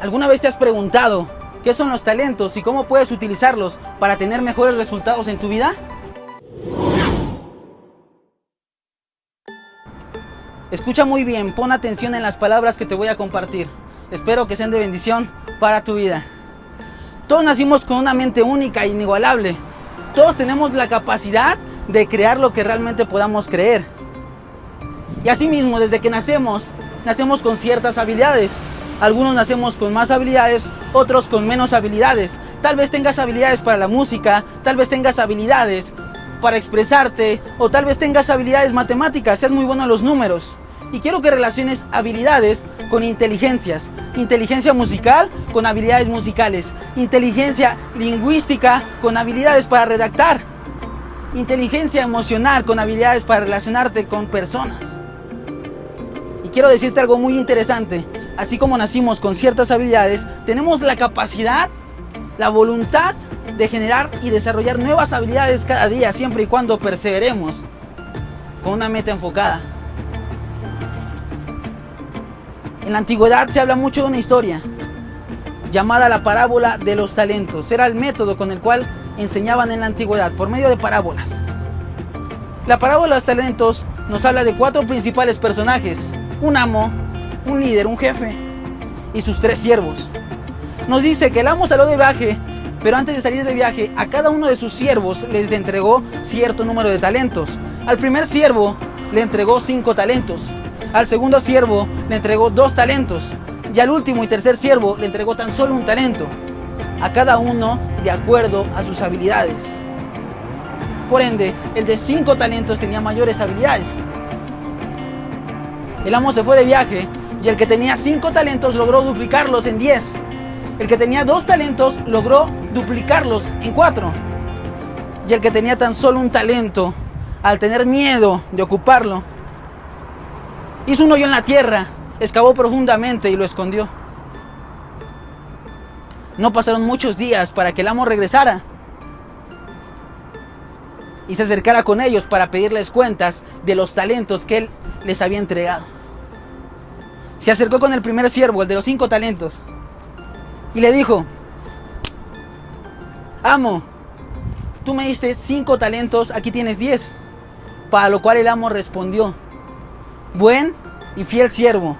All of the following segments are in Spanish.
¿Alguna vez te has preguntado qué son los talentos y cómo puedes utilizarlos para tener mejores resultados en tu vida? Escucha muy bien, pon atención en las palabras que te voy a compartir. Espero que sean de bendición para tu vida. Todos nacimos con una mente única e inigualable. Todos tenemos la capacidad de crear lo que realmente podamos creer. Y asimismo, desde que nacemos, nacemos con ciertas habilidades. Algunos nacemos con más habilidades, otros con menos habilidades. Tal vez tengas habilidades para la música, tal vez tengas habilidades para expresarte o tal vez tengas habilidades matemáticas, seas muy bueno en los números. Y quiero que relaciones habilidades con inteligencias. Inteligencia musical con habilidades musicales. Inteligencia lingüística con habilidades para redactar. Inteligencia emocional con habilidades para relacionarte con personas. Y quiero decirte algo muy interesante. Así como nacimos con ciertas habilidades, tenemos la capacidad, la voluntad de generar y desarrollar nuevas habilidades cada día, siempre y cuando perseveremos con una meta enfocada. En la antigüedad se habla mucho de una historia llamada la parábola de los talentos. Era el método con el cual enseñaban en la antigüedad, por medio de parábolas. La parábola de los talentos nos habla de cuatro principales personajes. Un amo, un líder, un jefe y sus tres siervos. Nos dice que el amo salió de viaje, pero antes de salir de viaje, a cada uno de sus siervos les entregó cierto número de talentos. Al primer siervo le entregó cinco talentos. Al segundo siervo le entregó dos talentos. Y al último y tercer siervo le entregó tan solo un talento. A cada uno de acuerdo a sus habilidades. Por ende, el de cinco talentos tenía mayores habilidades. El amo se fue de viaje y el que tenía cinco talentos logró duplicarlos en diez. El que tenía dos talentos logró duplicarlos en cuatro. Y el que tenía tan solo un talento, al tener miedo de ocuparlo, hizo un hoyo en la tierra, excavó profundamente y lo escondió. No pasaron muchos días para que el amo regresara y se acercara con ellos para pedirles cuentas de los talentos que él les había entregado. Se acercó con el primer siervo, el de los cinco talentos, y le dijo, amo, tú me diste cinco talentos, aquí tienes diez. Para lo cual el amo respondió, buen y fiel siervo,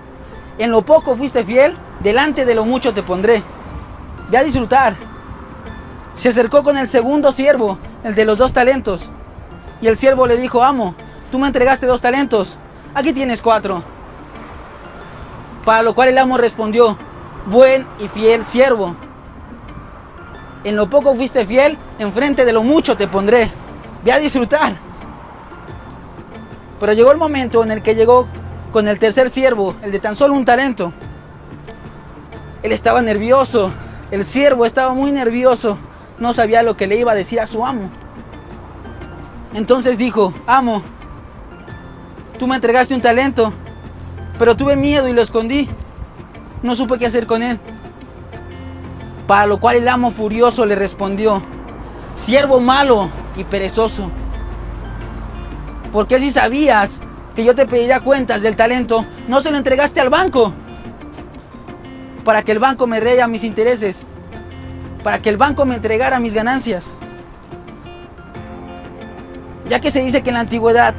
en lo poco fuiste fiel, delante de lo mucho te pondré. Ve a disfrutar. Se acercó con el segundo siervo, el de los dos talentos. Y el siervo le dijo, amo, tú me entregaste dos talentos, aquí tienes cuatro. Para lo cual el amo respondió, buen y fiel siervo. En lo poco fuiste fiel, enfrente de lo mucho te pondré. Ve a disfrutar. Pero llegó el momento en el que llegó con el tercer siervo, el de tan solo un talento. Él estaba nervioso. El siervo estaba muy nervioso. No sabía lo que le iba a decir a su amo. Entonces dijo, amo, tú me entregaste un talento, pero tuve miedo y lo escondí. No supe qué hacer con él. Para lo cual el amo furioso le respondió, siervo malo y perezoso. Porque si sabías que yo te pediría cuentas del talento, no se lo entregaste al banco? Para que el banco me reya mis intereses. Para que el banco me entregara mis ganancias. Ya que se dice que en la antigüedad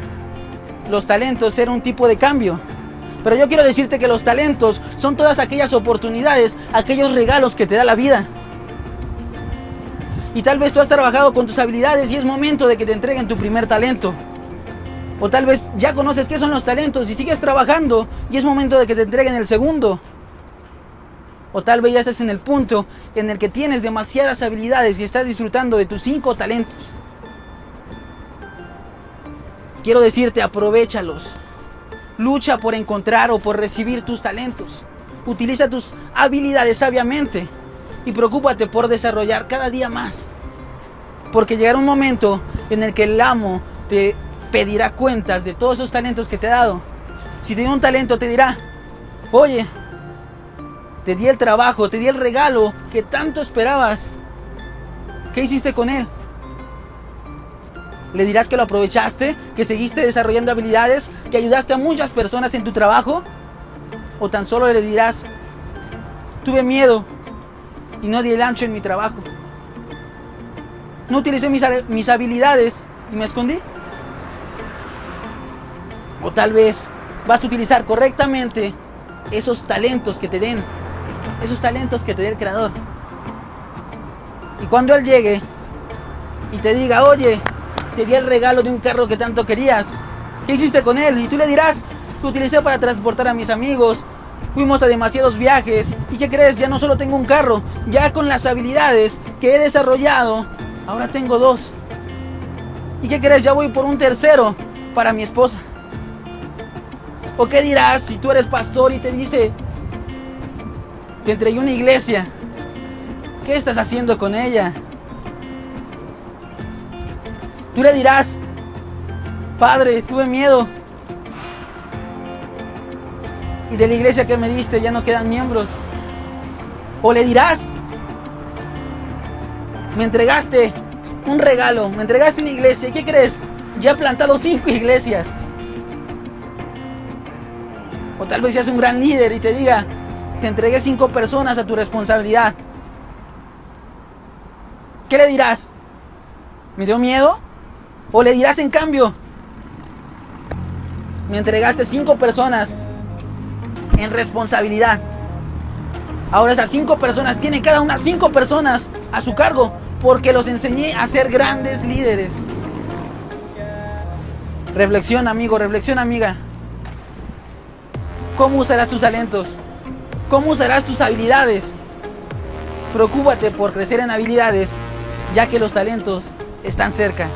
los talentos eran un tipo de cambio. Pero yo quiero decirte que los talentos son todas aquellas oportunidades, aquellos regalos que te da la vida. Y tal vez tú has trabajado con tus habilidades y es momento de que te entreguen tu primer talento. O tal vez ya conoces qué son los talentos y sigues trabajando y es momento de que te entreguen el segundo. O tal vez ya estás en el punto en el que tienes demasiadas habilidades y estás disfrutando de tus cinco talentos. Quiero decirte, aprovechalos. Lucha por encontrar o por recibir tus talentos. Utiliza tus habilidades sabiamente y preocúpate por desarrollar cada día más. Porque llegará un momento en el que el amo te pedirá cuentas de todos esos talentos que te ha dado. Si te dio un talento, te dirá, oye, te di el trabajo, te di el regalo que tanto esperabas. ¿Qué hiciste con él? ¿Le dirás que lo aprovechaste? ¿Que seguiste desarrollando habilidades? ¿Que ayudaste a muchas personas en tu trabajo? ¿O tan solo le dirás, Tuve miedo y no di el ancho en mi trabajo. No utilicé mis, mis habilidades y me escondí. O tal vez vas a utilizar correctamente esos talentos que te den, esos talentos que te dé el creador. Y cuando Él llegue y te diga, oye, te di el regalo de un carro que tanto querías, ¿qué hiciste con él? Y tú le dirás, lo utilicé para transportar a mis amigos, fuimos a demasiados viajes. ¿Y qué crees? Ya no solo tengo un carro, ya con las habilidades que he desarrollado, ahora tengo dos. ¿Y qué crees? Ya voy por un tercero para mi esposa. ¿O qué dirás si tú eres pastor y te dice, te entregué una iglesia? ¿Qué estás haciendo con ella? Tú le dirás, Padre, tuve miedo. Y de la iglesia que me diste ya no quedan miembros. O le dirás, me entregaste un regalo, me entregaste una iglesia. ¿Y qué crees? Ya he plantado cinco iglesias. O tal vez seas un gran líder y te diga, te entregué cinco personas a tu responsabilidad. ¿Qué le dirás? ¿Me dio miedo? ¿O le dirás en cambio, me entregaste cinco personas en responsabilidad? Ahora esas cinco personas tienen cada una cinco personas a su cargo porque los enseñé a ser grandes líderes. Reflexión amigo, reflexión amiga. ¿Cómo usarás tus talentos? ¿Cómo usarás tus habilidades? Preocúpate por crecer en habilidades, ya que los talentos están cerca.